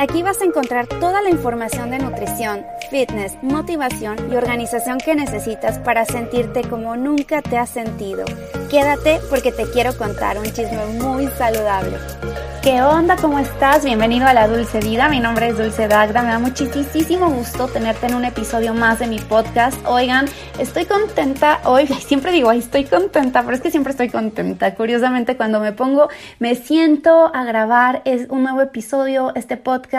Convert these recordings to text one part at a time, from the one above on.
Aquí vas a encontrar toda la información de nutrición, fitness, motivación y organización que necesitas para sentirte como nunca te has sentido. Quédate porque te quiero contar un chisme muy saludable. ¿Qué onda? ¿Cómo estás? Bienvenido a La Dulce Vida. Mi nombre es Dulce Dagda. Me da muchísimo gusto tenerte en un episodio más de mi podcast. Oigan, estoy contenta hoy. Siempre digo, estoy contenta, pero es que siempre estoy contenta. Curiosamente, cuando me pongo, me siento a grabar es un nuevo episodio, este podcast,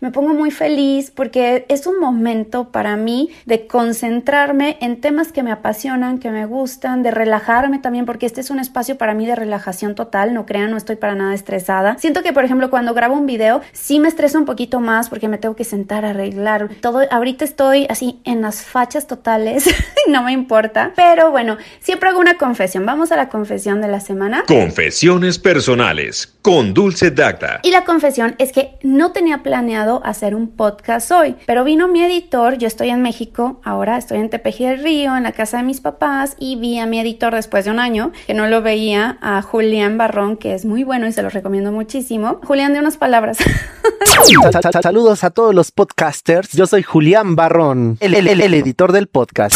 me pongo muy feliz porque es un momento para mí de concentrarme en temas que me apasionan, que me gustan, de relajarme también, porque este es un espacio para mí de relajación total. No crean, no estoy para nada estresada Siento que, por ejemplo, cuando grabo un video, sí me estreso un poquito más porque me tengo que sentar a arreglar todo. Ahorita estoy así en las fachas totales, no me importa. Pero bueno, siempre hago una confesión. Vamos a la confesión de la semana. Confesiones personales con Dulce Dacta. Y la confesión es que no tenía planeado hacer un podcast hoy, pero vino mi editor. Yo estoy en México, ahora estoy en Tepeji del Río, en la casa de mis papás, y vi a mi editor después de un año que no lo veía, a Julián Barrón, que es muy bueno y se lo recomiendo mucho Julián, de unas palabras. Saludos a todos los podcasters. Yo soy Julián Barrón, el, editor del podcast.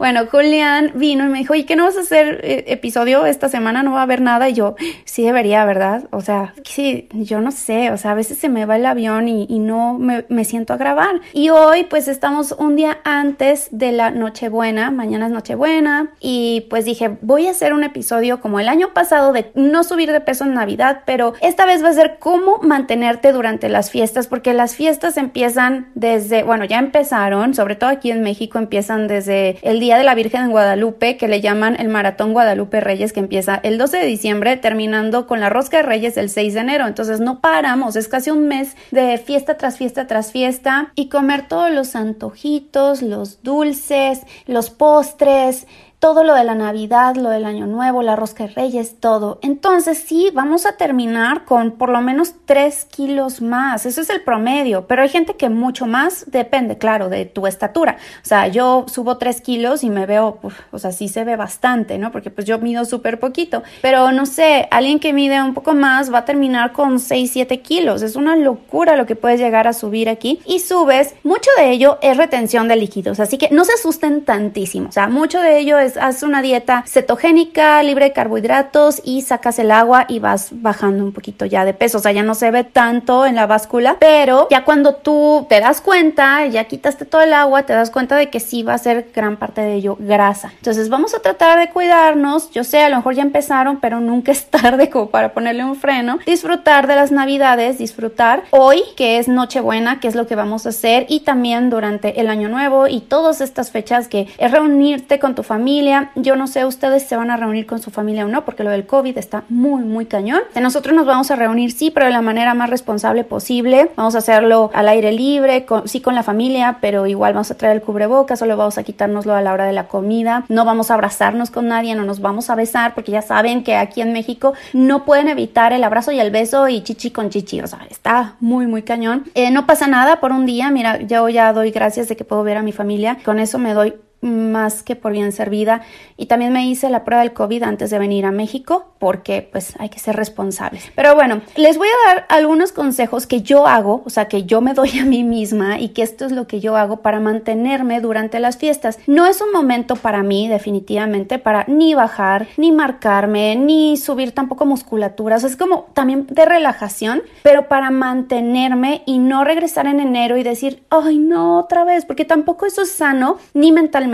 Bueno, Julián vino y me dijo, ¿y qué no vas a hacer eh, episodio esta semana? No va a haber nada. Y yo, sí debería, ¿verdad? O sea, sí, yo no sé. O sea, a veces se me va el avión y, no me, me, siento a grabar. Y hoy, pues, estamos un día antes de la Nochebuena. Mañana es Nochebuena. Y pues dije, voy a hacer un episodio como el año pasado de no subir de peso en Navidad, pero esta vez va a ser cómo mantenerte durante las fiestas, porque las fiestas empiezan desde, bueno, ya empezaron, sobre todo aquí en México, empiezan desde el Día de la Virgen en Guadalupe, que le llaman el Maratón Guadalupe Reyes, que empieza el 12 de diciembre, terminando con la Rosca de Reyes el 6 de enero. Entonces no paramos, es casi un mes de fiesta tras fiesta tras fiesta y comer todos los antojitos, los dulces, los postres todo lo de la Navidad, lo del Año Nuevo, la rosca de Reyes, todo. Entonces sí, vamos a terminar con por lo menos 3 kilos más. Eso es el promedio, pero hay gente que mucho más, depende, claro, de tu estatura. O sea, yo subo 3 kilos y me veo, o sea, sí se ve bastante, ¿no? Porque pues yo mido súper poquito. Pero no sé, alguien que mide un poco más va a terminar con 6, 7 kilos. Es una locura lo que puedes llegar a subir aquí. Y subes, mucho de ello es retención de líquidos. Así que no se asusten tantísimo. O sea, mucho de ello es haz una dieta cetogénica, libre de carbohidratos y sacas el agua y vas bajando un poquito ya de peso. O sea, ya no se ve tanto en la báscula, pero ya cuando tú te das cuenta, ya quitaste todo el agua, te das cuenta de que sí va a ser gran parte de ello grasa. Entonces vamos a tratar de cuidarnos. Yo sé, a lo mejor ya empezaron, pero nunca es tarde como para ponerle un freno. Disfrutar de las navidades, disfrutar hoy, que es Nochebuena, que es lo que vamos a hacer, y también durante el Año Nuevo y todas estas fechas que es reunirte con tu familia yo no sé ustedes se van a reunir con su familia o no, porque lo del COVID está muy, muy cañón. Nosotros nos vamos a reunir, sí, pero de la manera más responsable posible. Vamos a hacerlo al aire libre, sí con la familia, pero igual vamos a traer el cubrebocas, solo vamos a quitárnoslo a la hora de la comida. No vamos a abrazarnos con nadie, no nos vamos a besar, porque ya saben que aquí en México no pueden evitar el abrazo y el beso y chichi con chichi. O sea, está muy, muy cañón. Eh, no pasa nada por un día. Mira, yo ya doy gracias de que puedo ver a mi familia. Con eso me doy más que por bien servida y también me hice la prueba del COVID antes de venir a México porque pues hay que ser responsables. Pero bueno, les voy a dar algunos consejos que yo hago, o sea, que yo me doy a mí misma y que esto es lo que yo hago para mantenerme durante las fiestas. No es un momento para mí definitivamente para ni bajar, ni marcarme, ni subir tampoco musculatura, o sea, es como también de relajación, pero para mantenerme y no regresar en enero y decir, ay no, otra vez, porque tampoco eso es sano ni mentalmente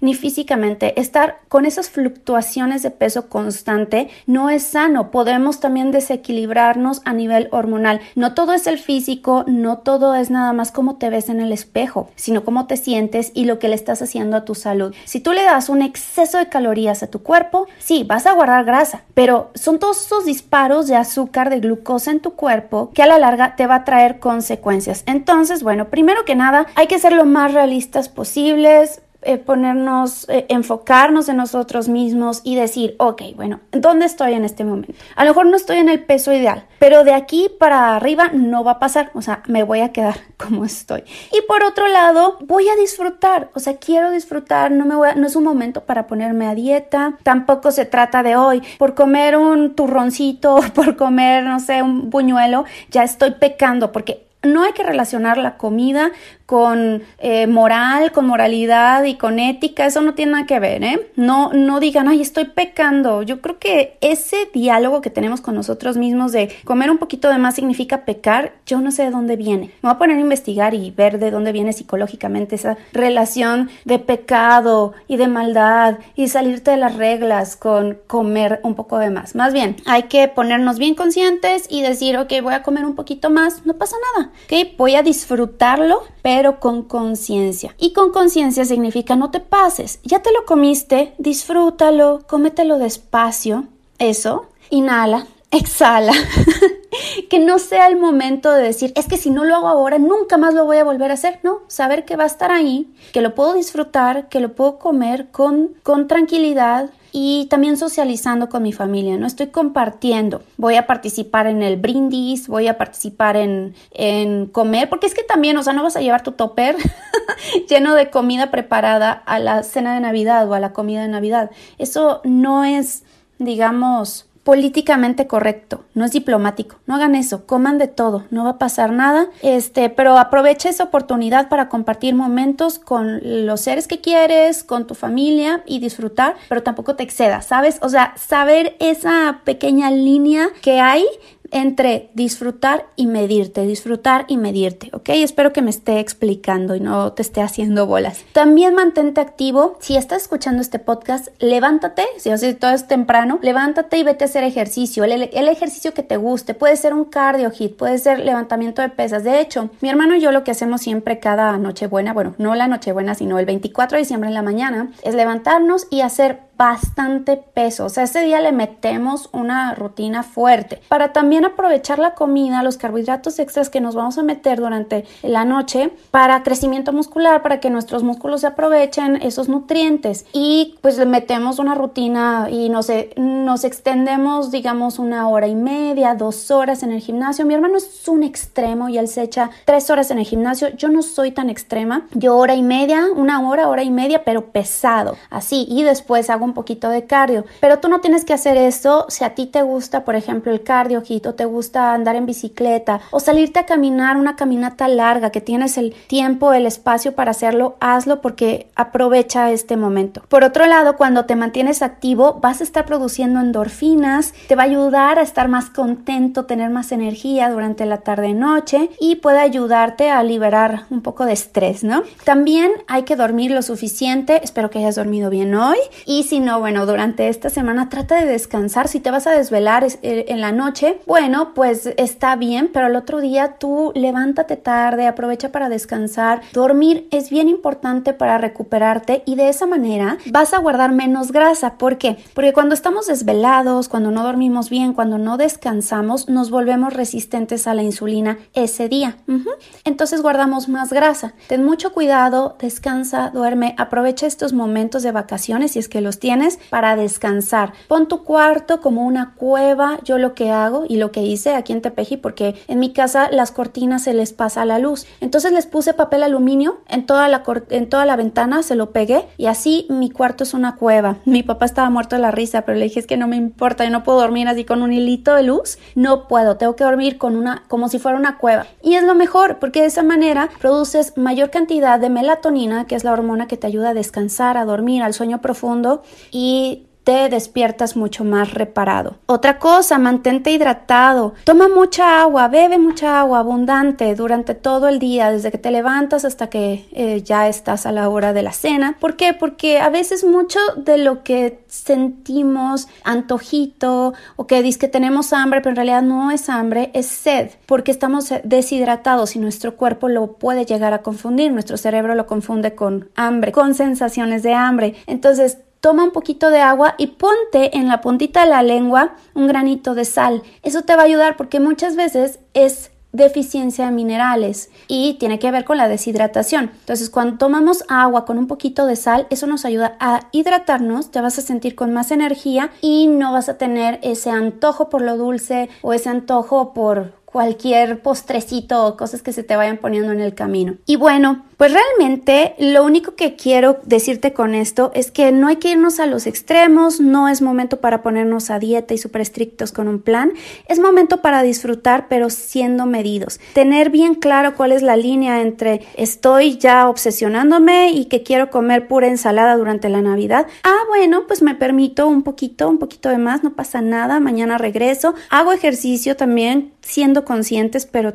ni físicamente. Estar con esas fluctuaciones de peso constante no es sano. Podemos también desequilibrarnos a nivel hormonal. No todo es el físico, no todo es nada más cómo te ves en el espejo, sino cómo te sientes y lo que le estás haciendo a tu salud. Si tú le das un exceso de calorías a tu cuerpo, sí, vas a guardar grasa, pero son todos esos disparos de azúcar, de glucosa en tu cuerpo que a la larga te va a traer consecuencias. Entonces, bueno, primero que nada, hay que ser lo más realistas posibles eh, ponernos, eh, enfocarnos en nosotros mismos y decir, ok, bueno, ¿dónde estoy en este momento? A lo mejor no estoy en el peso ideal, pero de aquí para arriba no va a pasar, o sea, me voy a quedar como estoy. Y por otro lado, voy a disfrutar, o sea, quiero disfrutar, no, me voy no es un momento para ponerme a dieta, tampoco se trata de hoy, por comer un turroncito, por comer, no sé, un buñuelo, ya estoy pecando, porque no hay que relacionar la comida con eh, moral, con moralidad y con ética, eso no tiene nada que ver, ¿eh? No, no digan, ay, estoy pecando. Yo creo que ese diálogo que tenemos con nosotros mismos de comer un poquito de más significa pecar, yo no sé de dónde viene. Me voy a poner a investigar y ver de dónde viene psicológicamente esa relación de pecado y de maldad y salirte de las reglas con comer un poco de más. Más bien, hay que ponernos bien conscientes y decir, ok, voy a comer un poquito más, no pasa nada, ok, voy a disfrutarlo, pero pero con conciencia. Y con conciencia significa no te pases. Ya te lo comiste, disfrútalo, cómetelo despacio. Eso. Inhala, exhala. que no sea el momento de decir, es que si no lo hago ahora, nunca más lo voy a volver a hacer. No, saber que va a estar ahí, que lo puedo disfrutar, que lo puedo comer con, con tranquilidad, y también socializando con mi familia, ¿no? Estoy compartiendo, voy a participar en el brindis, voy a participar en, en comer, porque es que también, o sea, no vas a llevar tu topper lleno de comida preparada a la cena de Navidad o a la comida de Navidad. Eso no es, digamos, políticamente correcto, no es diplomático. No hagan eso, coman de todo, no va a pasar nada. Este, pero aprovecha esa oportunidad para compartir momentos con los seres que quieres, con tu familia y disfrutar, pero tampoco te excedas, ¿sabes? O sea, saber esa pequeña línea que hay entre disfrutar y medirte, disfrutar y medirte, ¿ok? Espero que me esté explicando y no te esté haciendo bolas. También mantente activo. Si estás escuchando este podcast, levántate, si o todo es temprano, levántate y vete a hacer ejercicio, el, el, ejercicio que te guste. Puede ser un cardio hit, puede ser levantamiento de pesas. De hecho, mi hermano y yo lo que hacemos siempre cada Nochebuena, bueno, no la Nochebuena, sino el 24 de diciembre en la mañana, es levantarnos y hacer bastante peso. O sea, ese día le metemos una rutina fuerte para también aprovechar la comida, los carbohidratos extras que nos vamos a meter durante la noche para crecimiento muscular, para que nuestros músculos se aprovechen esos nutrientes. Y pues le metemos una rutina y nos, nos extendemos, digamos, una hora y media, dos horas en el gimnasio. Mi hermano es un extremo y él se echa tres horas en el gimnasio. Yo no soy tan extrema. Yo hora y media, una hora, hora y media, pero pesado. Así. Y después hago un poquito de cardio. Pero tú no tienes que hacer eso si a ti te gusta, por ejemplo, el cardio hit o te gusta andar en bicicleta o salirte a caminar una caminata larga que tienes el tiempo, el espacio para hacerlo, hazlo porque aprovecha este momento. Por otro lado, cuando te mantienes activo, vas a estar produciendo endorfinas, te va a ayudar a estar más contento, tener más energía durante la tarde noche y puede ayudarte a liberar un poco de estrés, ¿no? También hay que dormir lo suficiente, espero que hayas dormido bien hoy y si no, bueno, durante esta semana trata de descansar. Si te vas a desvelar eh, en la noche, bueno, pues está bien, pero el otro día tú levántate tarde, aprovecha para descansar. Dormir es bien importante para recuperarte y de esa manera vas a guardar menos grasa. ¿Por qué? Porque cuando estamos desvelados, cuando no dormimos bien, cuando no descansamos, nos volvemos resistentes a la insulina ese día. Entonces guardamos más grasa. Ten mucho cuidado, descansa, duerme, aprovecha estos momentos de vacaciones si es que los tienes para descansar. Pon tu cuarto como una cueva. Yo lo que hago y lo que hice aquí en Tepeji, porque en mi casa las cortinas se les pasa la luz. Entonces les puse papel aluminio en toda la, en toda la ventana, se lo pegué y así mi cuarto es una cueva. Mi papá estaba muerto de la risa, pero le dije es que no me importa, yo no puedo dormir así con un hilito de luz. No puedo, tengo que dormir con una, como si fuera una cueva. Y es lo mejor, porque de esa manera produces mayor cantidad de melatonina, que es la hormona que te ayuda a descansar, a dormir, al sueño profundo y te despiertas mucho más reparado. Otra cosa, mantente hidratado. Toma mucha agua, bebe mucha agua abundante durante todo el día, desde que te levantas hasta que eh, ya estás a la hora de la cena. ¿Por qué? Porque a veces mucho de lo que sentimos antojito o que dice que tenemos hambre, pero en realidad no es hambre, es sed, porque estamos deshidratados y nuestro cuerpo lo puede llegar a confundir, nuestro cerebro lo confunde con hambre, con sensaciones de hambre. Entonces, toma un poquito de agua y ponte en la puntita de la lengua un granito de sal. Eso te va a ayudar porque muchas veces es deficiencia de minerales y tiene que ver con la deshidratación. Entonces, cuando tomamos agua con un poquito de sal, eso nos ayuda a hidratarnos, te vas a sentir con más energía y no vas a tener ese antojo por lo dulce o ese antojo por cualquier postrecito o cosas que se te vayan poniendo en el camino. Y bueno, pues realmente lo único que quiero decirte con esto es que no hay que irnos a los extremos, no es momento para ponernos a dieta y súper estrictos con un plan, es momento para disfrutar pero siendo medidos. Tener bien claro cuál es la línea entre estoy ya obsesionándome y que quiero comer pura ensalada durante la Navidad. Ah, bueno, pues me permito un poquito, un poquito de más, no pasa nada, mañana regreso, hago ejercicio también siendo conscientes, pero,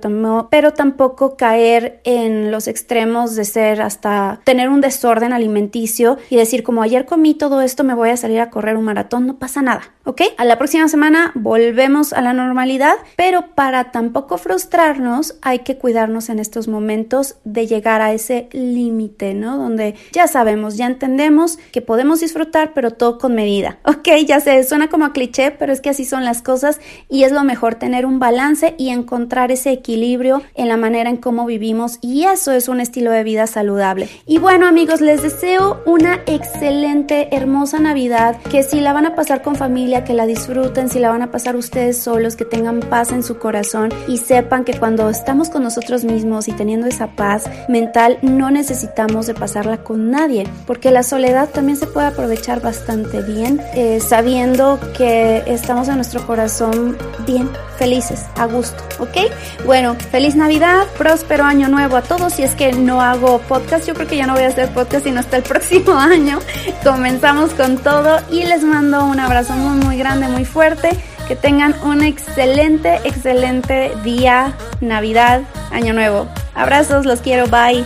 pero tampoco caer en los extremos de ser hasta tener un desorden alimenticio y decir como ayer comí todo esto, me voy a salir a correr un maratón, no pasa nada, ¿ok? A la próxima semana volvemos a la normalidad, pero para tampoco frustrarnos hay que cuidarnos en estos momentos de llegar a ese límite, ¿no? Donde ya sabemos, ya entendemos que podemos disfrutar, pero todo con medida, ¿ok? Ya sé, suena como a cliché, pero es que así son las cosas y es lo mejor tener un balance y encontrar ese equilibrio en la manera en cómo vivimos y eso es un estilo vida saludable. Y bueno amigos, les deseo una excelente, hermosa Navidad, que si la van a pasar con familia, que la disfruten, si la van a pasar ustedes solos, que tengan paz en su corazón y sepan que cuando estamos con nosotros mismos y teniendo esa paz mental, no necesitamos de pasarla con nadie, porque la soledad también se puede aprovechar bastante bien, eh, sabiendo que estamos en nuestro corazón bien, felices, a gusto. ¿ok? Bueno, feliz Navidad, próspero año nuevo a todos. Si es que no hago podcast, yo creo que ya no voy a hacer podcast sino hasta el próximo año. Comenzamos con todo y les mando un abrazo muy, muy grande, muy fuerte. Que tengan un excelente, excelente día, Navidad, Año Nuevo. Abrazos, los quiero, bye.